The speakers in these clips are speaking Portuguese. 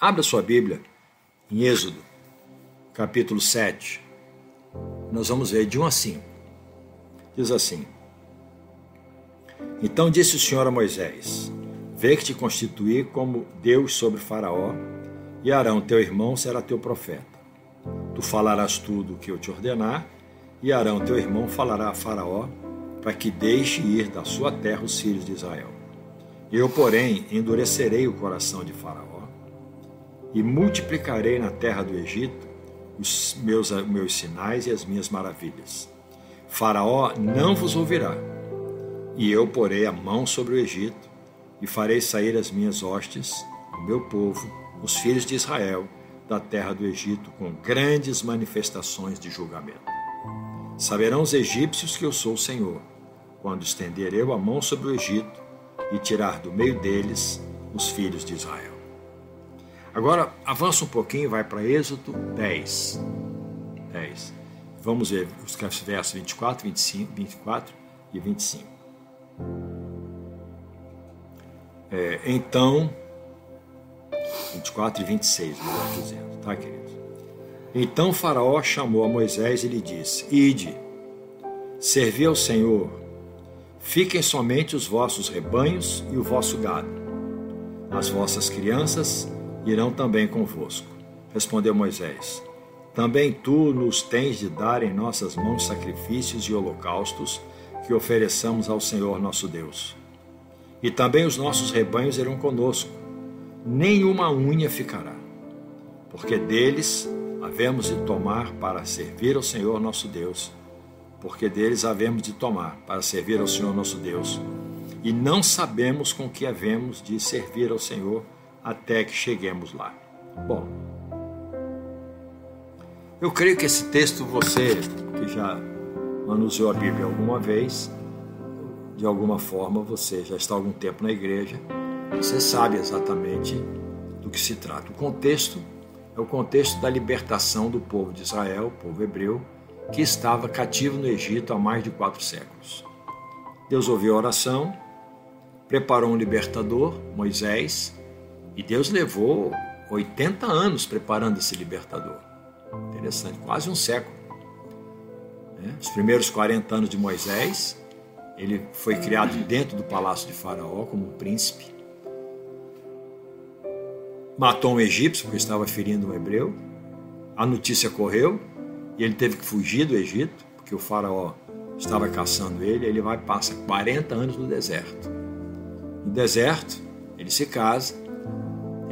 Abra sua Bíblia em Êxodo, capítulo 7. Nós vamos ver de 1 a 5. Diz assim: Então disse o Senhor a Moisés: Vê que te constituí como Deus sobre Faraó, e Arão, teu irmão, será teu profeta. Tu falarás tudo o que eu te ordenar, e Arão, teu irmão, falará a Faraó, para que deixe ir da sua terra os filhos de Israel. Eu, porém, endurecerei o coração de Faraó e multiplicarei na terra do Egito os meus, meus sinais e as minhas maravilhas. Faraó não vos ouvirá, e eu porei a mão sobre o Egito, e farei sair as minhas hostes, o meu povo, os filhos de Israel, da terra do Egito, com grandes manifestações de julgamento. Saberão os egípcios que eu sou o Senhor, quando estender eu a mão sobre o Egito e tirar do meio deles os filhos de Israel. Agora, avança um pouquinho, vai para Êxodo 10. 10. Vamos ver os versos 24, 25, 24 e 25. É, então, 24 e 26, melhor dizendo, tá, queridos? Então Faraó chamou a Moisés e lhe disse: Ide, servi ao Senhor, fiquem somente os vossos rebanhos e o vosso gado, as vossas crianças irão também convosco. Respondeu Moisés: Também tu nos tens de dar em nossas mãos sacrifícios e holocaustos que ofereçamos ao Senhor nosso Deus. E também os nossos rebanhos irão conosco, nenhuma unha ficará, porque deles havemos de tomar para servir ao Senhor nosso Deus, porque deles havemos de tomar para servir ao Senhor nosso Deus, e não sabemos com que havemos de servir ao Senhor até que cheguemos lá. Bom, eu creio que esse texto você que já manuseou a Bíblia alguma vez, de alguma forma você já está há algum tempo na igreja, você sabe exatamente do que se trata. O contexto é o contexto da libertação do povo de Israel, o povo hebreu, que estava cativo no Egito há mais de quatro séculos. Deus ouviu a oração, preparou um libertador, Moisés, e Deus levou 80 anos preparando esse libertador. Interessante, quase um século. Né? Os primeiros 40 anos de Moisés, ele foi criado dentro do palácio de Faraó como um príncipe. Matou um egípcio porque estava ferindo um hebreu. A notícia correu e ele teve que fugir do Egito, porque o Faraó estava caçando ele. Ele vai passa 40 anos no deserto. No deserto, ele se casa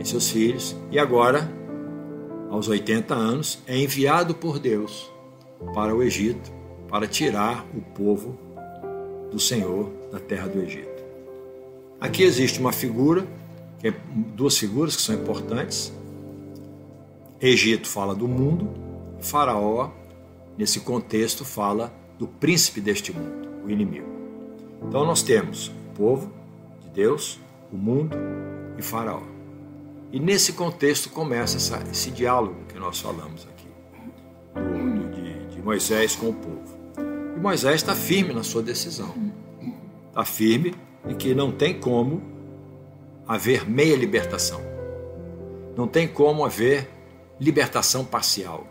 seus filhos, e agora, aos 80 anos, é enviado por Deus para o Egito para tirar o povo do Senhor da terra do Egito. Aqui existe uma figura, é, duas figuras que são importantes. Egito fala do mundo, Faraó, nesse contexto, fala do príncipe deste mundo, o inimigo. Então nós temos o povo de Deus, o mundo e Faraó. E nesse contexto começa essa, esse diálogo que nós falamos aqui, do, de, de Moisés com o povo. E Moisés está firme na sua decisão. Está firme em que não tem como haver meia libertação. Não tem como haver libertação parcial.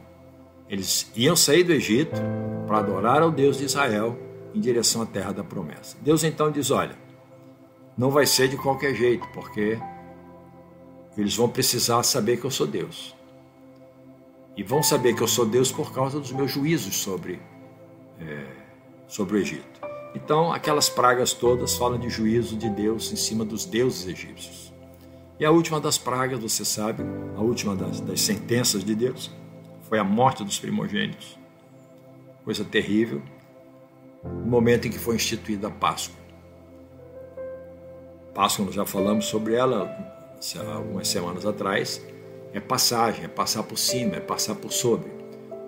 Eles iam sair do Egito para adorar ao Deus de Israel em direção à terra da promessa. Deus então diz: Olha, não vai ser de qualquer jeito, porque eles vão precisar saber que eu sou Deus. E vão saber que eu sou Deus por causa dos meus juízos sobre, é, sobre o Egito. Então, aquelas pragas todas falam de juízo de Deus em cima dos deuses egípcios. E a última das pragas, você sabe, a última das, das sentenças de Deus, foi a morte dos primogênitos. Coisa terrível. No momento em que foi instituída a Páscoa. Páscoa, nós já falamos sobre ela algumas semanas atrás, é passagem, é passar por cima, é passar por sobre.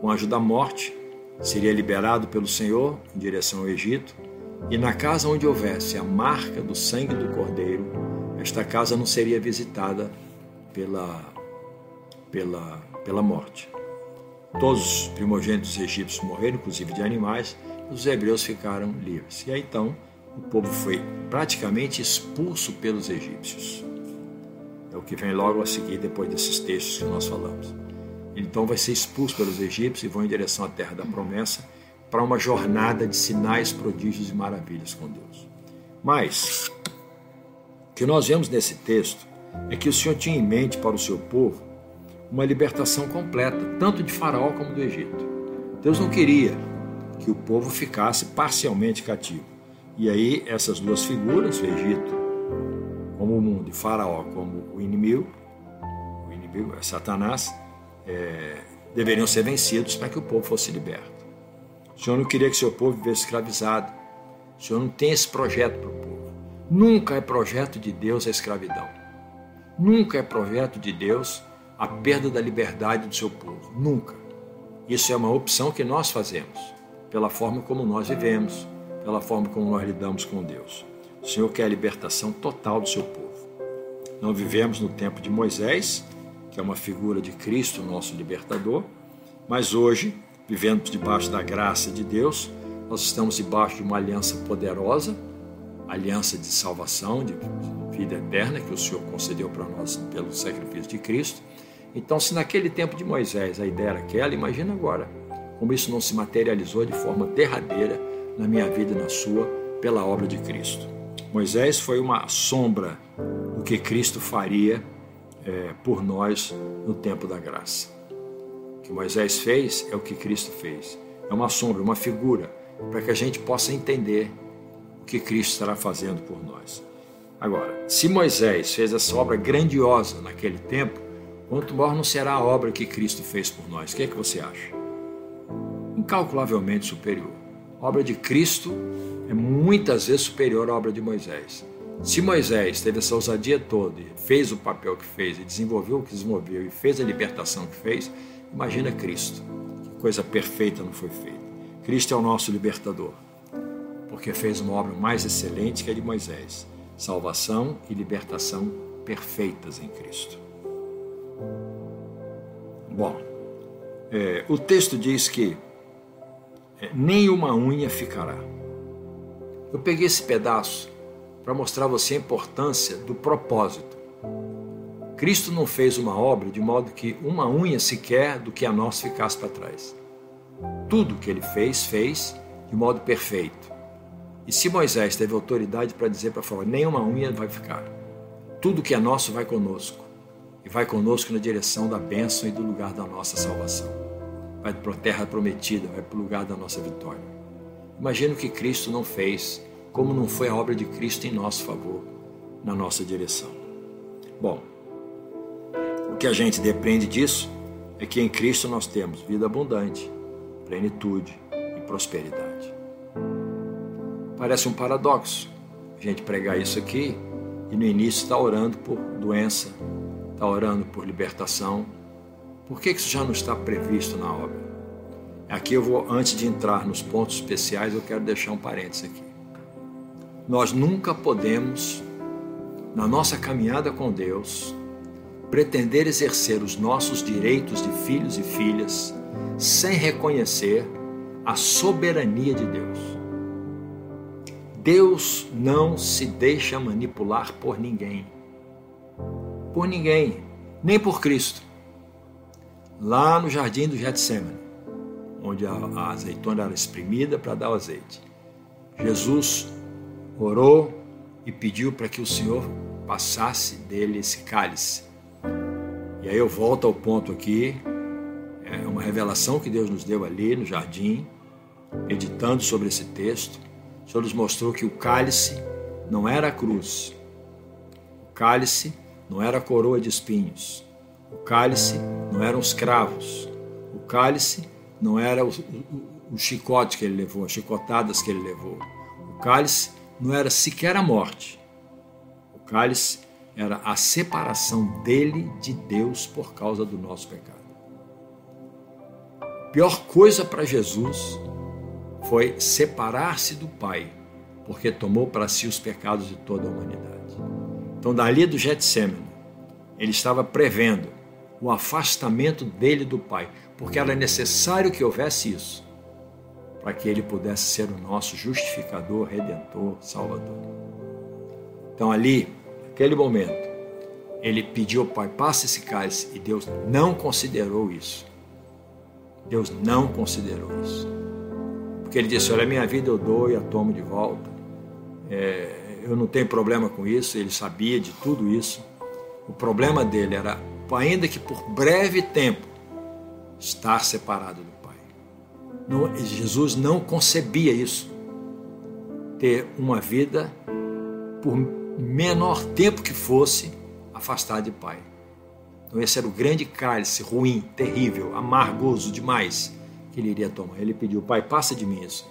O anjo da morte seria liberado pelo Senhor em direção ao Egito, e na casa onde houvesse a marca do sangue do cordeiro, esta casa não seria visitada pela, pela, pela morte. Todos os primogênitos egípcios morreram, inclusive de animais, e os hebreus ficaram livres. E aí então o povo foi praticamente expulso pelos egípcios. É o que vem logo a seguir depois desses textos que nós falamos. Então vai ser expulso pelos egípcios e vão em direção à terra da promessa para uma jornada de sinais, prodígios e maravilhas com Deus. Mas o que nós vemos nesse texto é que o Senhor tinha em mente para o seu povo uma libertação completa, tanto de Faraó como do Egito. Deus não queria que o povo ficasse parcialmente cativo. E aí essas duas figuras, o Egito como o mundo e Faraó como o inimigo, o inimigo é Satanás, é, deveriam ser vencidos para que o povo fosse liberto. O Senhor não queria que seu povo vivesse escravizado. O Senhor não tem esse projeto para o povo. Nunca é projeto de Deus a escravidão. Nunca é projeto de Deus a perda da liberdade do seu povo. Nunca. Isso é uma opção que nós fazemos, pela forma como nós vivemos, pela forma como nós lidamos com Deus. O Senhor quer a libertação total do seu povo. Não vivemos no tempo de Moisés, que é uma figura de Cristo, nosso libertador, mas hoje, vivendo debaixo da graça de Deus, nós estamos debaixo de uma aliança poderosa, aliança de salvação, de vida eterna que o Senhor concedeu para nós pelo sacrifício de Cristo. Então, se naquele tempo de Moisés a ideia era aquela, imagina agora como isso não se materializou de forma derradeira na minha vida e na sua pela obra de Cristo. Moisés foi uma sombra do que Cristo faria é, por nós no tempo da graça. O que Moisés fez é o que Cristo fez. É uma sombra, uma figura, para que a gente possa entender o que Cristo estará fazendo por nós. Agora, se Moisés fez essa obra grandiosa naquele tempo, quanto maior não será a obra que Cristo fez por nós? O que é que você acha? Incalculavelmente superior. A obra de Cristo é muitas vezes superior à obra de Moisés. Se Moisés teve essa ousadia toda e fez o papel que fez, e desenvolveu o que desenvolveu, e fez a libertação que fez, imagina Cristo. Que coisa perfeita não foi feita. Cristo é o nosso libertador, porque fez uma obra mais excelente que a de Moisés salvação e libertação perfeitas em Cristo. Bom, é, o texto diz que é, nem uma unha ficará. Eu peguei esse pedaço para mostrar a você a importância do propósito. Cristo não fez uma obra de modo que uma unha sequer do que a nós ficasse para trás. Tudo que ele fez, fez de modo perfeito. E se Moisés teve autoridade para dizer para falar, nenhuma unha vai ficar. Tudo que é nosso vai conosco. E vai conosco na direção da bênção e do lugar da nossa salvação. Vai para a terra prometida, vai para o lugar da nossa vitória. Imagina o que Cristo não fez, como não foi a obra de Cristo em nosso favor, na nossa direção. Bom, o que a gente depende disso é que em Cristo nós temos vida abundante, plenitude e prosperidade. Parece um paradoxo a gente pregar isso aqui e no início está orando por doença, está orando por libertação. Por que isso já não está previsto na obra? Aqui eu vou, antes de entrar nos pontos especiais, eu quero deixar um parênteses aqui. Nós nunca podemos, na nossa caminhada com Deus, pretender exercer os nossos direitos de filhos e filhas sem reconhecer a soberania de Deus. Deus não se deixa manipular por ninguém. Por ninguém, nem por Cristo. Lá no jardim do Getsemane, onde a, a azeitona era espremida para dar o azeite. Jesus orou e pediu para que o Senhor passasse dele esse cálice. E aí eu volto ao ponto aqui, é uma revelação que Deus nos deu ali no jardim, meditando sobre esse texto. O Senhor nos mostrou que o cálice não era a cruz, o cálice não era a coroa de espinhos, o cálice não eram os cravos, o cálice não era o, o, o chicote que ele levou, as chicotadas que ele levou. O cálice não era sequer a morte. O cálice era a separação dele de Deus por causa do nosso pecado. A pior coisa para Jesus foi separar-se do Pai, porque tomou para si os pecados de toda a humanidade. Então, dali do Getsemane, ele estava prevendo o afastamento dele do Pai porque era necessário que houvesse isso para que ele pudesse ser o nosso justificador, redentor, salvador. Então, ali, naquele momento, ele pediu ao Pai, passa esse cálice, e Deus não considerou isso. Deus não considerou isso. Porque ele disse: Olha, minha vida eu dou e a tomo de volta. É, eu não tenho problema com isso, ele sabia de tudo isso. O problema dele era, ainda que por breve tempo, estar separado do Pai. Não, Jesus não concebia isso. Ter uma vida, por menor tempo que fosse, afastado de Pai. Então esse era o grande cálice ruim, terrível, amargoso demais que ele iria tomar. Ele pediu, Pai, passa de mim isso.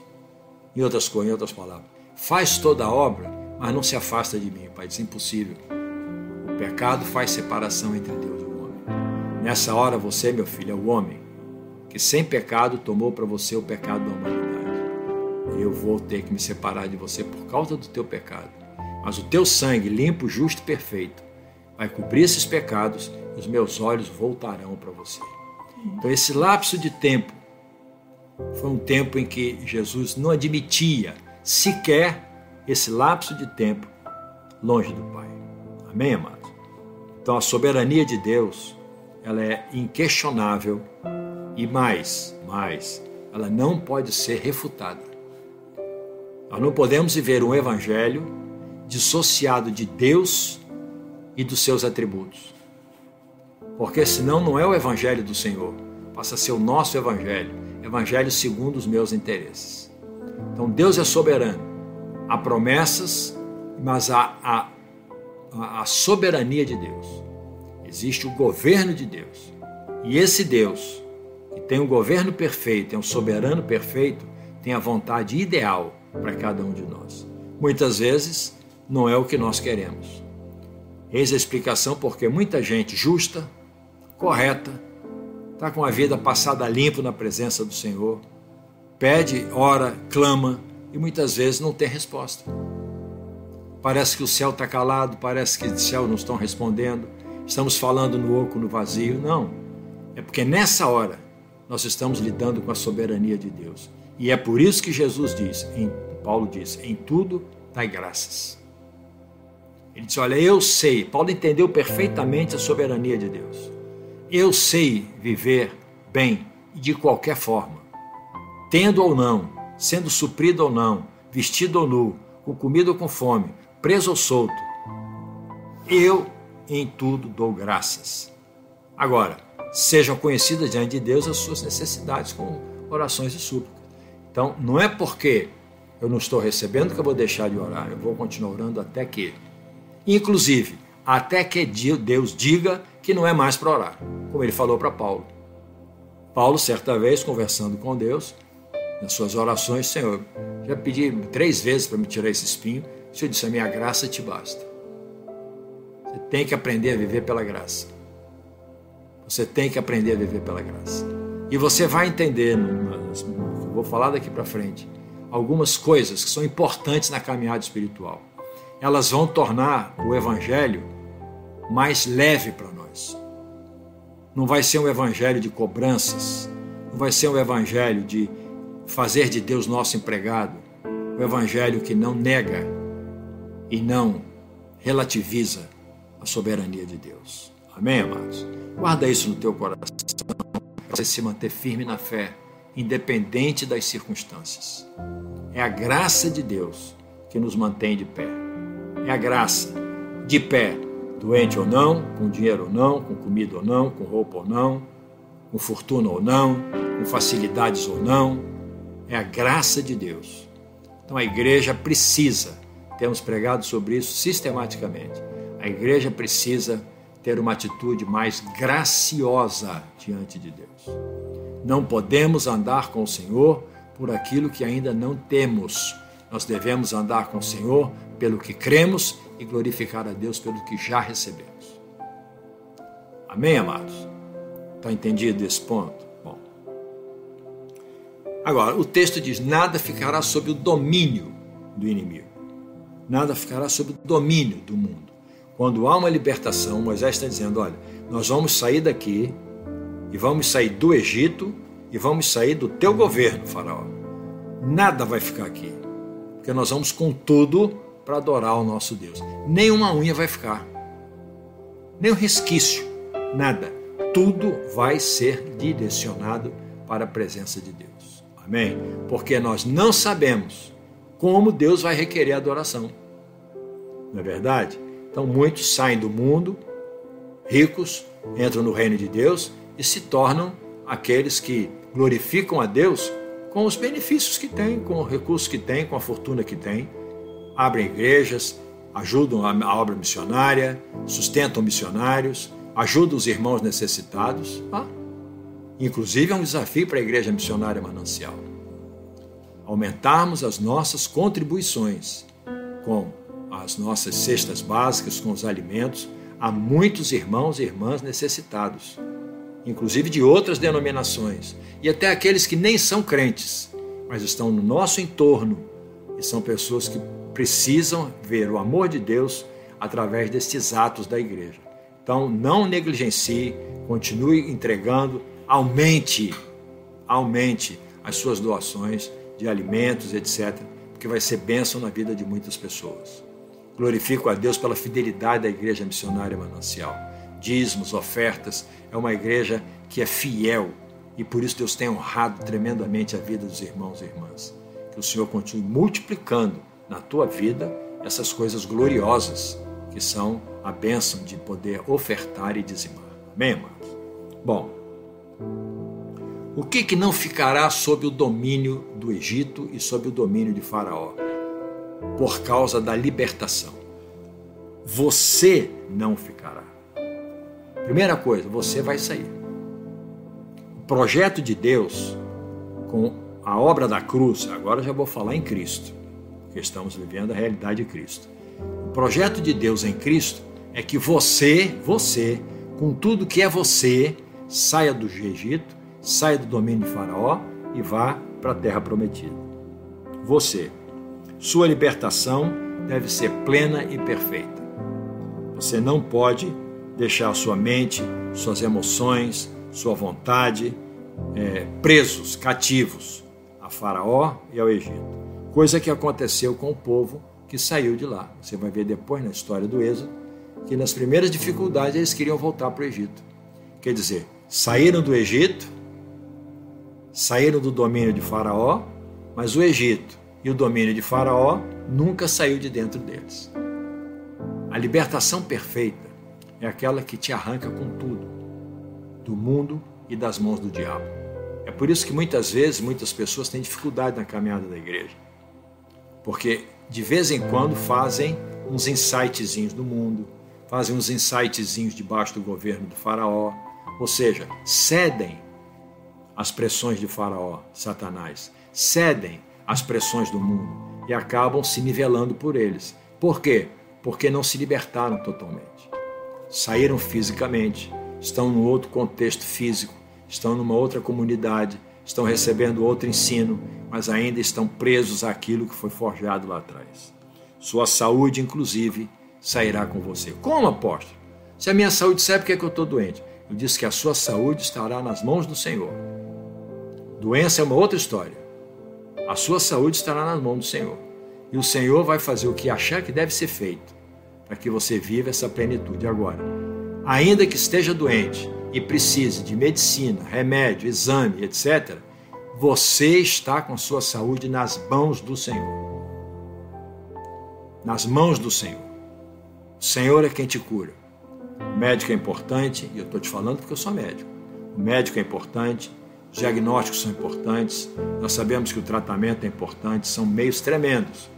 Em outras coisas, em outras palavras, faz toda a obra, mas não se afasta de mim, Pai. Isso é impossível. O pecado faz separação entre Deus. Nessa hora, você, meu filho, é o homem que sem pecado tomou para você o pecado da humanidade. Eu vou ter que me separar de você por causa do teu pecado. Mas o teu sangue, limpo, justo e perfeito, vai cobrir esses pecados e os meus olhos voltarão para você. Então, esse lapso de tempo foi um tempo em que Jesus não admitia sequer esse lapso de tempo longe do Pai. Amém, amados? Então, a soberania de Deus ela é inquestionável e mais, mais, ela não pode ser refutada. Nós não podemos viver um evangelho dissociado de Deus e dos seus atributos. Porque senão não é o evangelho do Senhor, passa a ser o nosso evangelho, evangelho segundo os meus interesses. Então Deus é soberano. Há promessas, mas há a, a, soberania de Deus. Existe o governo de Deus. E esse Deus, que tem um governo perfeito, é um soberano perfeito, tem a vontade ideal para cada um de nós. Muitas vezes não é o que nós queremos. Eis a explicação porque muita gente justa, correta, está com a vida passada limpo na presença do Senhor, pede, ora, clama e muitas vezes não tem resposta. Parece que o céu está calado, parece que o céu não estão respondendo, estamos falando no oco, no vazio. Não. É porque nessa hora nós estamos lidando com a soberania de Deus. E é por isso que Jesus diz, em, Paulo diz, em tudo dai graças. Ele disse: Olha, eu sei. Paulo entendeu perfeitamente a soberania de Deus. Eu sei viver bem e de qualquer forma, tendo ou não, sendo suprido ou não, vestido ou nu, com comida ou com fome, preso ou solto. Eu em tudo dou graças. Agora, sejam conhecidas diante de Deus as suas necessidades com orações e súplicas. Então, não é porque eu não estou recebendo que eu vou deixar de orar, eu vou continuar orando até que inclusive até que Deus diga que não é mais para orar, como ele falou para Paulo. Paulo, certa vez, conversando com Deus, nas suas orações, Senhor, já pedi três vezes para me tirar esse espinho, o Senhor disse: A minha graça te basta. Você tem que aprender a viver pela graça. Você tem que aprender a viver pela graça. E você vai entender, vou falar daqui para frente, algumas coisas que são importantes na caminhada espiritual elas vão tornar o Evangelho mais leve para nós. Não vai ser um Evangelho de cobranças, não vai ser um Evangelho de fazer de Deus nosso empregado, o um Evangelho que não nega e não relativiza soberania de Deus. Amém, amados? Guarda isso no teu coração para você se manter firme na fé, independente das circunstâncias. É a graça de Deus que nos mantém de pé é a graça. De pé, doente ou não, com dinheiro ou não, com comida ou não, com roupa ou não, com fortuna ou não, com facilidades ou não, é a graça de Deus. Então a igreja precisa, temos pregado sobre isso sistematicamente, a igreja precisa ter uma atitude mais graciosa diante de Deus. Não podemos andar com o Senhor por aquilo que ainda não temos. Nós devemos andar com o Senhor pelo que cremos e glorificar a Deus pelo que já recebemos. Amém, amados? Está entendido esse ponto? Bom. Agora, o texto diz: nada ficará sob o domínio do inimigo. Nada ficará sob o domínio do mundo. Quando há uma libertação, Moisés está dizendo: olha, nós vamos sair daqui e vamos sair do Egito e vamos sair do teu governo, Faraó. Nada vai ficar aqui, porque nós vamos com tudo para adorar o nosso Deus. Nenhuma unha vai ficar. nem um resquício, nada. Tudo vai ser direcionado para a presença de Deus. Amém? Porque nós não sabemos como Deus vai requerer adoração. Não é verdade? Então muitos saem do mundo, ricos, entram no reino de Deus e se tornam aqueles que glorificam a Deus com os benefícios que têm, com os recursos que têm, com a fortuna que têm. Abrem igrejas, ajudam a obra missionária, sustentam missionários, ajudam os irmãos necessitados. Inclusive é um desafio para a Igreja Missionária Manancial. Aumentarmos as nossas contribuições com as nossas cestas básicas, com os alimentos, a muitos irmãos e irmãs necessitados, inclusive de outras denominações, e até aqueles que nem são crentes, mas estão no nosso entorno e são pessoas que precisam ver o amor de Deus através destes atos da igreja. Então, não negligencie, continue entregando, aumente, aumente as suas doações de alimentos, etc., porque vai ser bênção na vida de muitas pessoas. Glorifico a Deus pela fidelidade da Igreja Missionária Manancial. Dízimos, ofertas, é uma igreja que é fiel e por isso Deus tem honrado tremendamente a vida dos irmãos e irmãs. Que o Senhor continue multiplicando na tua vida essas coisas gloriosas que são a bênção de poder ofertar e dizimar. Amém, amados? Bom, o que, que não ficará sob o domínio do Egito e sob o domínio de Faraó? Por causa da libertação. Você não ficará. Primeira coisa, você vai sair. O projeto de Deus com a obra da cruz, agora já vou falar em Cristo porque estamos vivendo a realidade de Cristo. O projeto de Deus em Cristo é que você, você, com tudo que é você, saia do Egito, saia do domínio de Faraó e vá para a terra prometida. Você, sua libertação deve ser plena e perfeita. Você não pode deixar sua mente, suas emoções, sua vontade é, presos, cativos a Faraó e ao Egito. Coisa que aconteceu com o povo que saiu de lá. Você vai ver depois na história do Êxodo que nas primeiras dificuldades eles queriam voltar para o Egito. Quer dizer, saíram do Egito, saíram do domínio de Faraó, mas o Egito e o domínio de Faraó nunca saiu de dentro deles. A libertação perfeita é aquela que te arranca com tudo, do mundo e das mãos do diabo. É por isso que muitas vezes muitas pessoas têm dificuldade na caminhada da igreja porque de vez em quando fazem uns insightzinhos do mundo, fazem uns insightzinhos debaixo do governo do Faraó, ou seja, cedem às pressões de Faraó, Satanás, cedem às pressões do mundo e acabam se nivelando por eles. Por quê? Porque não se libertaram totalmente. Saíram fisicamente, estão num outro contexto físico, estão numa outra comunidade, estão recebendo outro ensino, mas ainda estão presos àquilo que foi forjado lá atrás. Sua saúde, inclusive, sairá com você. Como, apóstolo? Se a minha saúde sabe porque é que eu estou doente? Eu disse que a sua saúde estará nas mãos do Senhor. Doença é uma outra história. A sua saúde estará nas mãos do Senhor. E o Senhor vai fazer o que achar que deve ser feito para que você viva essa plenitude. Agora, ainda que esteja doente, e precise de medicina, remédio, exame, etc., você está com sua saúde nas mãos do Senhor. Nas mãos do Senhor. O Senhor é quem te cura. O médico é importante, e eu estou te falando porque eu sou médico. O médico é importante, diagnósticos são importantes, nós sabemos que o tratamento é importante, são meios tremendos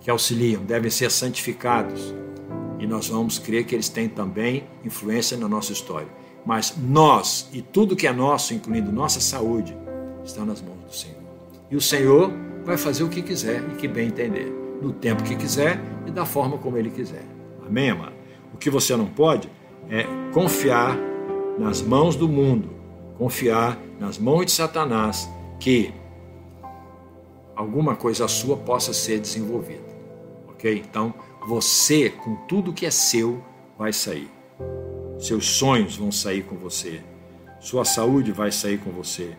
que auxiliam, devem ser santificados. E nós vamos crer que eles têm também influência na nossa história. Mas nós e tudo que é nosso, incluindo nossa saúde, está nas mãos do Senhor. E o Senhor vai fazer o que quiser e que bem entender, no tempo que quiser e da forma como Ele quiser. Amém, amado? O que você não pode é confiar nas mãos do mundo, confiar nas mãos de Satanás que alguma coisa sua possa ser desenvolvida. Ok? Então, você, com tudo que é seu, vai sair. Seus sonhos vão sair com você. Sua saúde vai sair com você.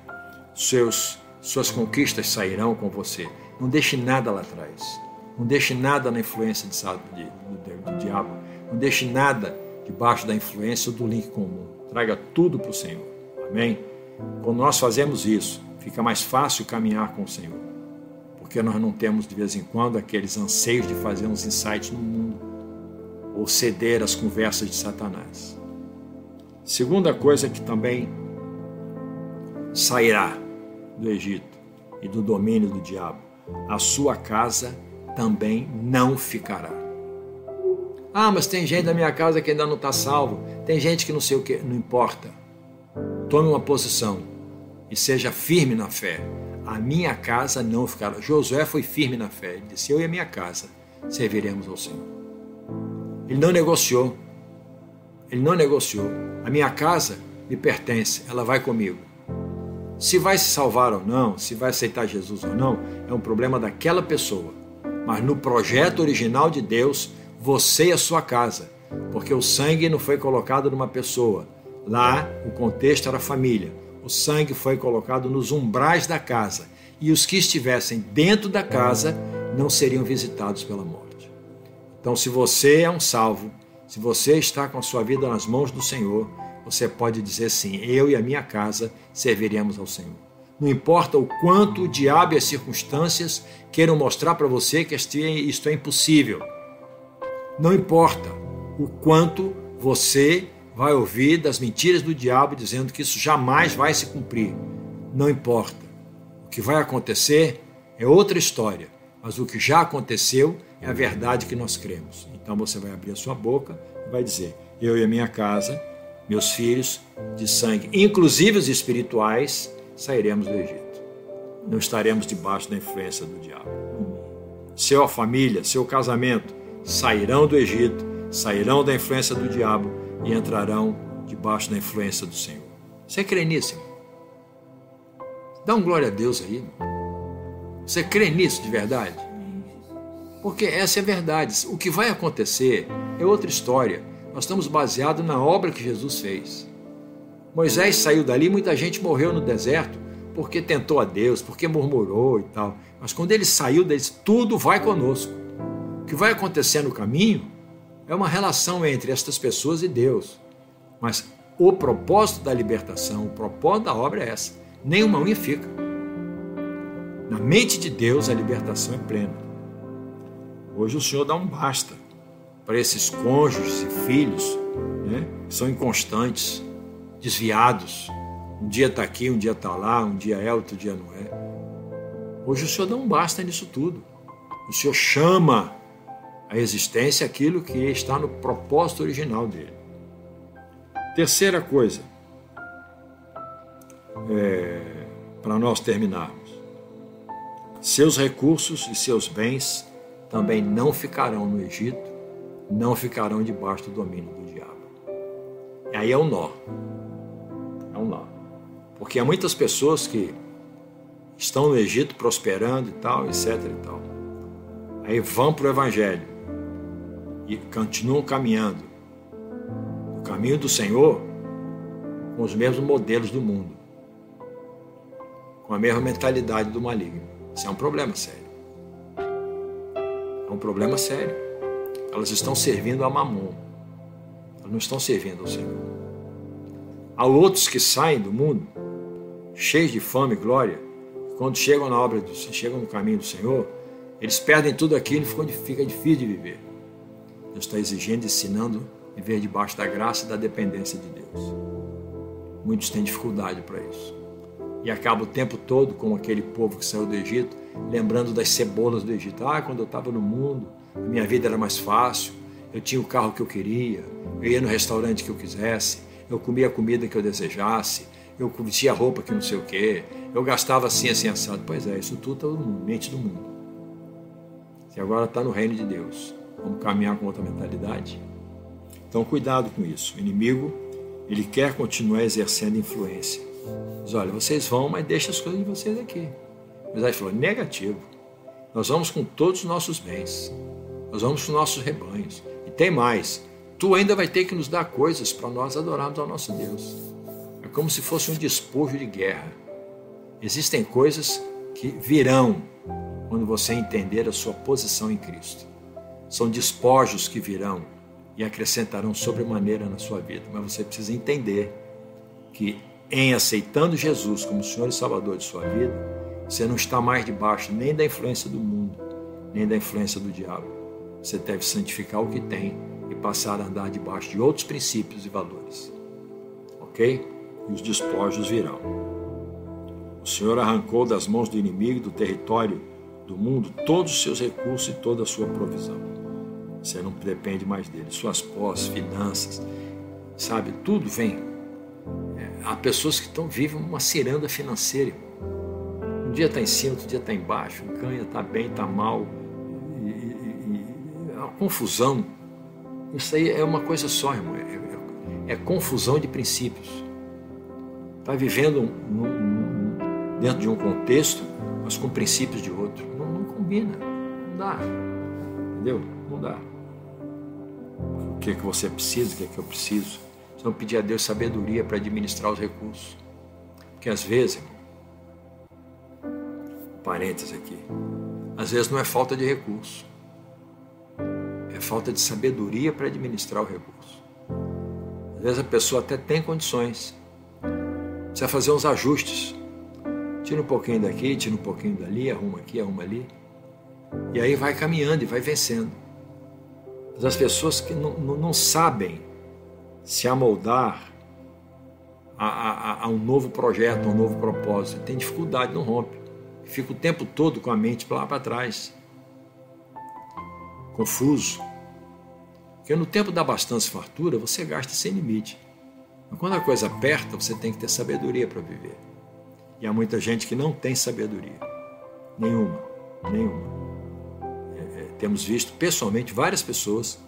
Seus, suas conquistas sairão com você. Não deixe nada lá atrás. Não deixe nada na influência de, de, do, do diabo. Não deixe nada debaixo da influência do link comum. Traga tudo para o Senhor. Amém? Quando nós fazemos isso, fica mais fácil caminhar com o Senhor. Porque nós não temos de vez em quando aqueles anseios de fazer uns insights no mundo ou ceder às conversas de Satanás. Segunda coisa que também sairá do Egito e do domínio do diabo, a sua casa também não ficará. Ah, mas tem gente da minha casa que ainda não está salvo, tem gente que não sei o que, não importa. Tome uma posição e seja firme na fé. A minha casa não ficará. Josué foi firme na fé. Ele disse: Eu e a minha casa serviremos ao Senhor. Ele não negociou. Ele não negociou. A minha casa me pertence, ela vai comigo. Se vai se salvar ou não, se vai aceitar Jesus ou não, é um problema daquela pessoa. Mas no projeto original de Deus, você e a sua casa, porque o sangue não foi colocado numa pessoa. Lá, o contexto era família. O sangue foi colocado nos umbrais da casa, e os que estivessem dentro da casa não seriam visitados pela morte. Então, se você é um salvo, se você está com a sua vida nas mãos do Senhor, você pode dizer sim: eu e a minha casa serviremos ao Senhor. Não importa o quanto o diabo e as circunstâncias queiram mostrar para você que isto é impossível. Não importa o quanto você vai ouvir das mentiras do diabo dizendo que isso jamais vai se cumprir. Não importa. O que vai acontecer é outra história, mas o que já aconteceu é a verdade que nós cremos. Então você vai abrir a sua boca e vai dizer: Eu e a minha casa, meus filhos de sangue, inclusive os espirituais, sairemos do Egito. Não estaremos debaixo da influência do diabo. Seu família, seu casamento sairão do Egito, sairão da influência do diabo e entrarão debaixo da influência do Senhor. Você crê nisso? Irmão? Dá um glória a Deus aí. Irmão. Você crê nisso de verdade? Porque essa é a verdade. O que vai acontecer é outra história. Nós estamos baseados na obra que Jesus fez. Moisés saiu dali, muita gente morreu no deserto porque tentou a Deus, porque murmurou e tal. Mas quando ele saiu, ele disse: tudo vai conosco. O que vai acontecer no caminho é uma relação entre estas pessoas e Deus. Mas o propósito da libertação, o propósito da obra é essa. Nenhuma unha fica. Na mente de Deus, a libertação é plena. Hoje o Senhor dá um basta para esses cônjuges e filhos né, que são inconstantes, desviados. Um dia está aqui, um dia está lá, um dia é, outro dia não é. Hoje o Senhor dá um basta nisso tudo. O Senhor chama a existência aquilo que está no propósito original dele. Terceira coisa, é, para nós terminarmos: seus recursos e seus bens também não ficarão no Egito, não ficarão debaixo do domínio do diabo. E aí é um nó. É um nó. Porque há muitas pessoas que estão no Egito prosperando e tal, etc e tal. Aí vão para o Evangelho e continuam caminhando o caminho do Senhor com os mesmos modelos do mundo, com a mesma mentalidade do maligno. Isso é um problema sério. É um problema sério. Elas estão servindo a Mamon. Elas não estão servindo ao Senhor. Há outros que saem do mundo cheios de fome e glória, quando chegam na obra do chegam no caminho do Senhor, eles perdem tudo aquilo e fica difícil de viver. Deus está exigindo, ensinando viver debaixo da graça e da dependência de Deus. Muitos têm dificuldade para isso. E acaba o tempo todo com aquele povo que saiu do Egito, lembrando das cebolas do Egito. Ah, quando eu estava no mundo, minha vida era mais fácil, eu tinha o carro que eu queria, eu ia no restaurante que eu quisesse, eu comia a comida que eu desejasse, eu vestia a roupa que não sei o quê, eu gastava assim, assim, assado. Pois é, isso tudo está no mente do mundo. Você agora está no reino de Deus. Vamos caminhar com outra mentalidade? Então, cuidado com isso. O inimigo, ele quer continuar exercendo influência. Diz, olha, vocês vão, mas deixa as coisas de vocês aqui. Mas aí falou, negativo. Nós vamos com todos os nossos bens. Nós vamos com nossos rebanhos. E tem mais. Tu ainda vai ter que nos dar coisas para nós adorarmos ao nosso Deus. É como se fosse um despojo de guerra. Existem coisas que virão quando você entender a sua posição em Cristo. São despojos que virão e acrescentarão sobremaneira na sua vida. Mas você precisa entender que em aceitando Jesus como Senhor e Salvador de sua vida, você não está mais debaixo nem da influência do mundo, nem da influência do diabo. Você deve santificar o que tem e passar a andar debaixo de outros princípios e valores. Ok? E os despojos virão. O Senhor arrancou das mãos do inimigo, do território do mundo, todos os seus recursos e toda a sua provisão. Você não depende mais dele. Suas posses, finanças, sabe? Tudo vem. É, há pessoas que estão vivem uma ciranda financeira. Um dia está em cima, outro dia está embaixo. Ganha, está bem, está mal. E, e, e, é uma confusão. Isso aí é uma coisa só, irmão. É, é, é confusão de princípios. Está vivendo dentro de um contexto, mas com princípios de outro. Não, não combina. Não dá. Entendeu? Não dá. O que é que você precisa, o que é que eu preciso. Você não pedir a Deus sabedoria para administrar os recursos. Porque às vezes, parênteses aqui, às vezes não é falta de recurso, é falta de sabedoria para administrar o recurso. Às vezes a pessoa até tem condições, precisa fazer uns ajustes. Tira um pouquinho daqui, tira um pouquinho dali, arruma aqui, arruma ali. E aí vai caminhando e vai vencendo. As pessoas que não, não, sabem se amoldar a, a, a, um novo projeto, a um novo propósito, tem dificuldade, não rompe. Fica o tempo todo com a mente lá para trás, confuso. Porque no tempo da bastante fartura, você gasta sem limite. Mas quando a coisa aperta, você tem que ter sabedoria para viver. E há muita gente que não tem sabedoria. Nenhuma. Nenhuma temos visto pessoalmente várias pessoas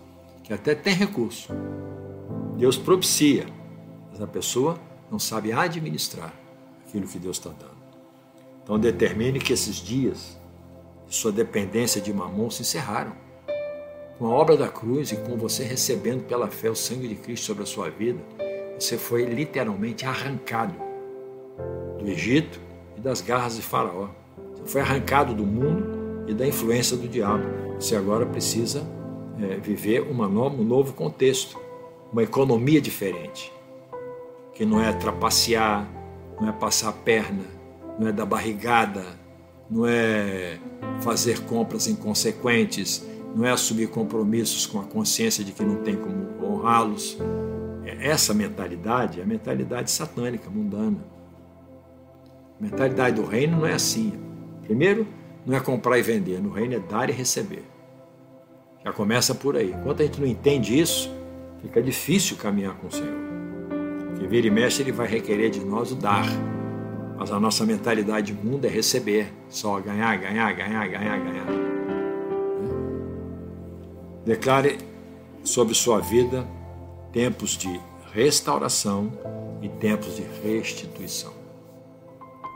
que até têm recurso. Deus propicia, mas a pessoa não sabe administrar aquilo que Deus está dando. Então determine que esses dias de sua dependência de mamon se encerraram. Com a obra da cruz e com você recebendo pela fé o sangue de Cristo sobre a sua vida, você foi literalmente arrancado do Egito e das garras de Faraó. Você foi arrancado do mundo e da influência do diabo. Você agora precisa é, viver uma um novo contexto, uma economia diferente, que não é trapacear, não é passar a perna, não é dar barrigada, não é fazer compras inconsequentes, não é assumir compromissos com a consciência de que não tem como honrá-los. É, essa mentalidade é a mentalidade satânica, mundana. A mentalidade do reino não é assim. Primeiro, não é comprar e vender, no reino é dar e receber. Já começa por aí. Enquanto a gente não entende isso, fica difícil caminhar com o Senhor. Porque vira e mexe, Ele vai requerer de nós o dar. Mas a nossa mentalidade mundo é receber. Só ganhar, ganhar, ganhar, ganhar, ganhar. Declare sobre sua vida tempos de restauração e tempos de restituição.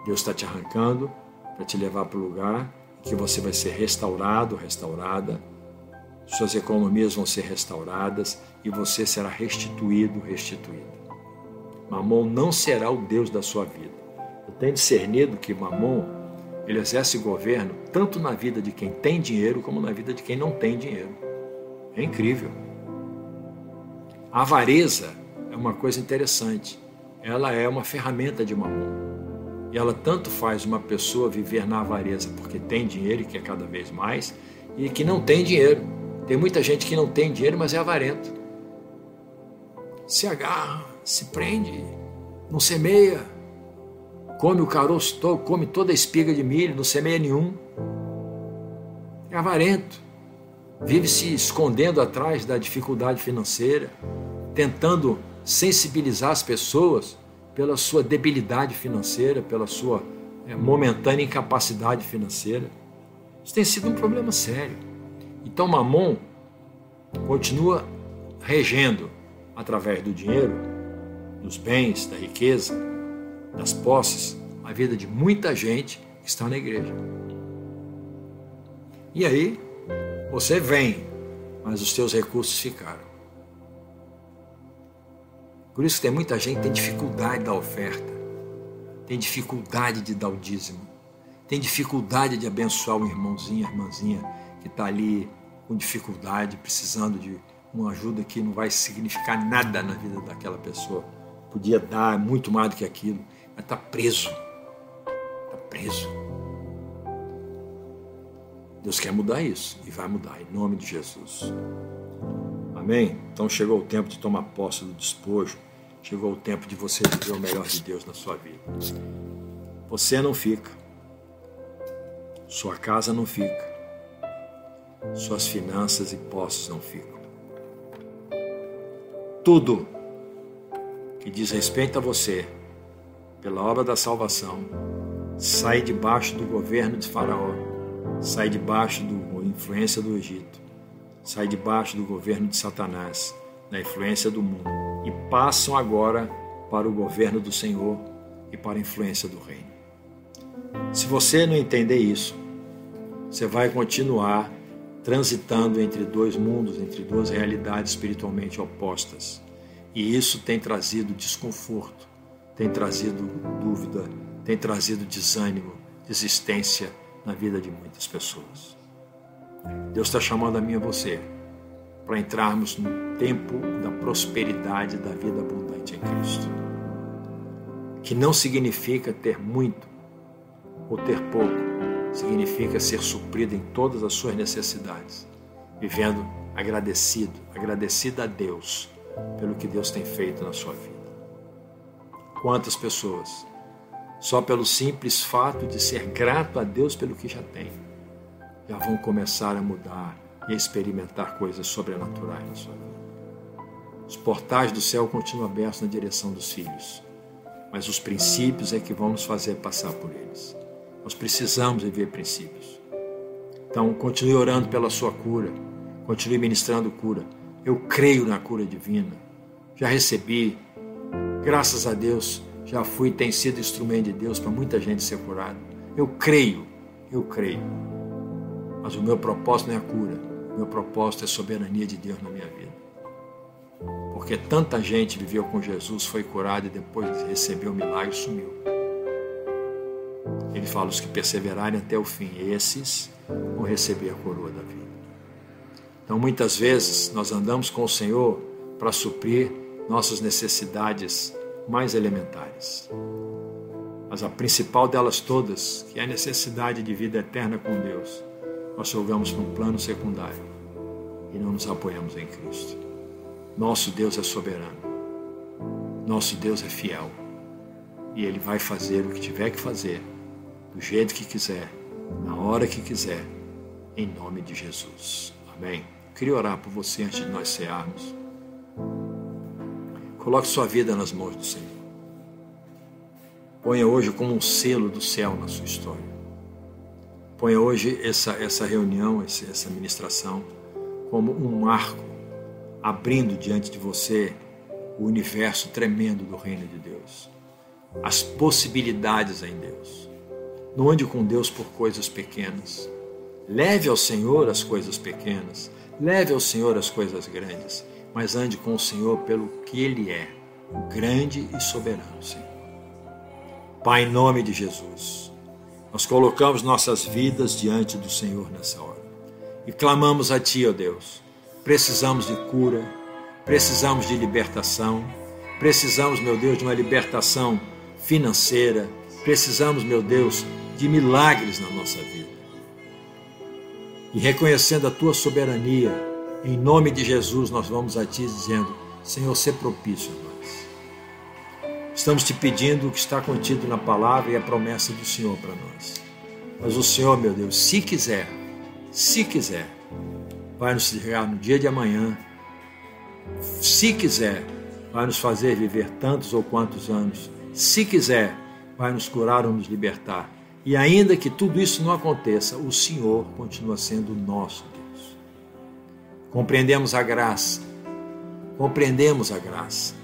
Deus está te arrancando para te levar para o lugar que você vai ser restaurado, restaurada, suas economias vão ser restauradas e você será restituído, restituída. Mamon não será o Deus da sua vida. Eu tenho discernido que Mamon ele exerce governo tanto na vida de quem tem dinheiro como na vida de quem não tem dinheiro. É incrível. A avareza é uma coisa interessante. Ela é uma ferramenta de Mamon. E ela tanto faz uma pessoa viver na avareza porque tem dinheiro e quer cada vez mais, e que não tem dinheiro. Tem muita gente que não tem dinheiro, mas é avarento. Se agarra, se prende, não semeia, come o caroço todo, come toda a espiga de milho, não semeia nenhum. É avarento. Vive se escondendo atrás da dificuldade financeira, tentando sensibilizar as pessoas pela sua debilidade financeira, pela sua é, momentânea incapacidade financeira. Isso tem sido um problema sério. Então Mamon continua regendo através do dinheiro, dos bens, da riqueza, das posses, a vida de muita gente que está na igreja. E aí, você vem, mas os seus recursos ficaram. Por isso que tem muita gente que tem dificuldade da oferta, tem dificuldade de dar o dízimo, tem dificuldade de abençoar o irmãozinho, a irmãzinha que está ali com dificuldade, precisando de uma ajuda que não vai significar nada na vida daquela pessoa. Podia dar muito mais do que aquilo, mas está preso. Está preso. Deus quer mudar isso e vai mudar em nome de Jesus. Amém? Então chegou o tempo de tomar posse do despojo. Chegou o tempo de você viver o melhor de Deus na sua vida. Você não fica. Sua casa não fica. Suas finanças e posses não ficam. Tudo que diz respeito a você, pela obra da salvação, sai debaixo do governo de Faraó, sai debaixo da influência do Egito, sai debaixo do governo de Satanás, da influência do mundo, e passam agora para o governo do Senhor e para a influência do reino. Se você não entender isso, você vai continuar transitando entre dois mundos, entre duas realidades espiritualmente opostas. E isso tem trazido desconforto, tem trazido dúvida, tem trazido desânimo, desistência na vida de muitas pessoas. Deus está chamando a mim e a você para entrarmos no tempo da prosperidade da vida abundante em Cristo. Que não significa ter muito ou ter pouco, significa ser suprido em todas as suas necessidades, vivendo agradecido, agradecida a Deus pelo que Deus tem feito na sua vida. Quantas pessoas, só pelo simples fato de ser grato a Deus pelo que já tem, já vão começar a mudar e a experimentar coisas sobrenaturais na sua vida. Os portais do céu continuam abertos na direção dos filhos, mas os princípios é que vão nos fazer passar por eles. Nós precisamos viver princípios. Então, continue orando pela sua cura, continue ministrando cura. Eu creio na cura divina. Já recebi, graças a Deus, já fui, tem sido instrumento de Deus para muita gente ser curada. Eu creio, eu creio. Mas o meu propósito não é a cura, o meu propósito é a soberania de Deus na minha vida. Porque tanta gente viveu com Jesus, foi curada e depois recebeu o milagre e sumiu. Ele fala: os que perseverarem até o fim, esses vão receber a coroa da vida. Então, muitas vezes, nós andamos com o Senhor para suprir nossas necessidades mais elementares. Mas a principal delas todas, que é a necessidade de vida eterna com Deus, nós jogamos para um plano secundário e não nos apoiamos em Cristo. Nosso Deus é soberano. Nosso Deus é fiel. E Ele vai fazer o que tiver que fazer do jeito que quiser, na hora que quiser, em nome de Jesus. Amém. Eu queria orar por você antes de nós cearmos. Coloque sua vida nas mãos do Senhor. Ponha hoje como um selo do céu na sua história. Ponha hoje essa, essa reunião, essa ministração, como um marco, abrindo diante de você o universo tremendo do reino de Deus. As possibilidades em Deus não ande com Deus por coisas pequenas. Leve ao Senhor as coisas pequenas. Leve ao Senhor as coisas grandes. Mas ande com o Senhor pelo que Ele é, o grande e soberano Senhor. Pai, em nome de Jesus, nós colocamos nossas vidas diante do Senhor nessa hora e clamamos a Ti, ó Deus. Precisamos de cura, precisamos de libertação, precisamos, meu Deus, de uma libertação financeira, precisamos, meu Deus, de milagres na nossa vida. E reconhecendo a tua soberania, em nome de Jesus, nós vamos a ti dizendo: Senhor, se propício a nós. Estamos te pedindo o que está contido na palavra e a promessa do Senhor para nós. Mas o Senhor, meu Deus, se quiser, se quiser, vai nos chegar no dia de amanhã. Se quiser, vai nos fazer viver tantos ou quantos anos. Se quiser, vai nos curar ou nos libertar. E ainda que tudo isso não aconteça, o Senhor continua sendo nosso Deus. Compreendemos a graça, compreendemos a graça,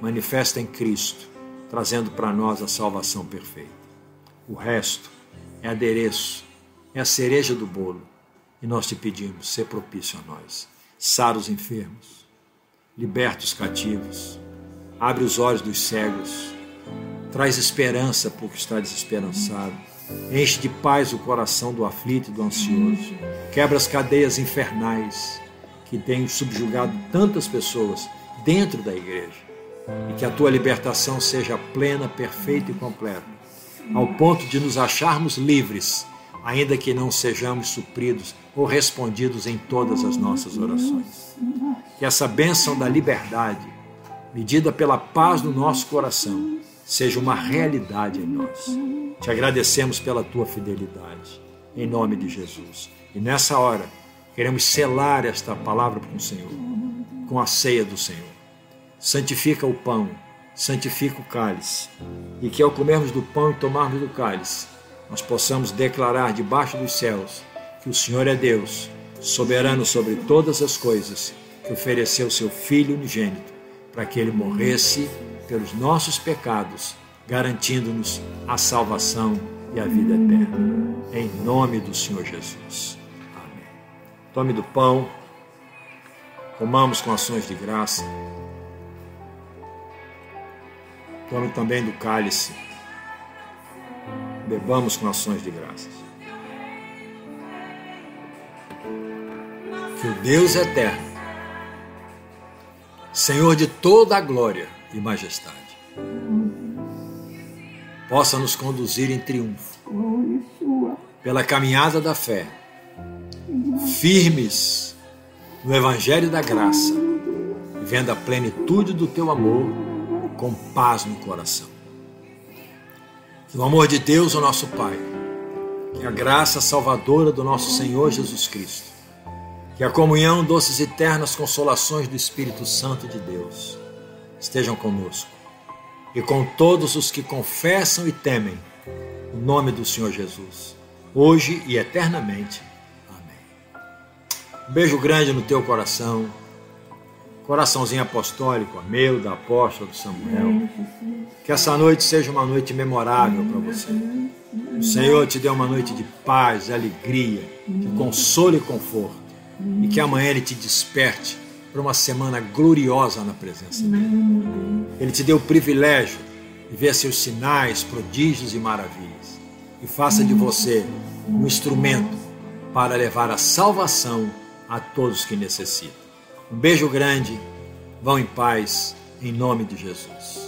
manifesta em Cristo, trazendo para nós a salvação perfeita. O resto é adereço, é a cereja do bolo, e nós te pedimos, ser propício a nós. Sara os enfermos, liberta os cativos, abre os olhos dos cegos, traz esperança porque está desesperançado Enche de paz o coração do aflito e do ansioso. Quebra as cadeias infernais que tem subjugado tantas pessoas dentro da igreja. E que a tua libertação seja plena, perfeita e completa, ao ponto de nos acharmos livres, ainda que não sejamos supridos ou respondidos em todas as nossas orações. Que essa bênção da liberdade, medida pela paz no nosso coração, seja uma realidade em nós. Te agradecemos pela tua fidelidade, em nome de Jesus. E nessa hora, queremos selar esta palavra com o Senhor, com a ceia do Senhor. Santifica o pão, santifica o cálice, e que ao comermos do pão e tomarmos do cálice, nós possamos declarar debaixo dos céus que o Senhor é Deus, soberano sobre todas as coisas, que ofereceu seu Filho unigênito para que ele morresse pelos nossos pecados, garantindo-nos a salvação e a vida eterna. Em nome do Senhor Jesus. Amém. Tome do pão, comamos com ações de graça. Tome também do cálice, bebamos com ações de graças. Que o Deus eterno, Senhor de toda a glória e majestade, possa nos conduzir em triunfo pela caminhada da fé, firmes no Evangelho da graça, vendo a plenitude do teu amor com paz no coração. Que o amor de Deus, o nosso Pai, que a graça salvadora do nosso Senhor Jesus Cristo, que a comunhão, doces e eternas consolações do Espírito Santo de Deus estejam conosco e com todos os que confessam e temem o nome do Senhor Jesus, hoje e eternamente. Amém. Um beijo grande no teu coração, coraçãozinho apostólico, meu, da apóstola, do Samuel. Que essa noite seja uma noite memorável para você. O Senhor te dê uma noite de paz, de alegria, de consolo e conforto e que amanhã Ele te desperte para uma semana gloriosa na presença dele. Ele te deu o privilégio de ver seus sinais, prodígios e maravilhas e faça de você um instrumento para levar a salvação a todos que necessitam. Um beijo grande, vão em paz, em nome de Jesus.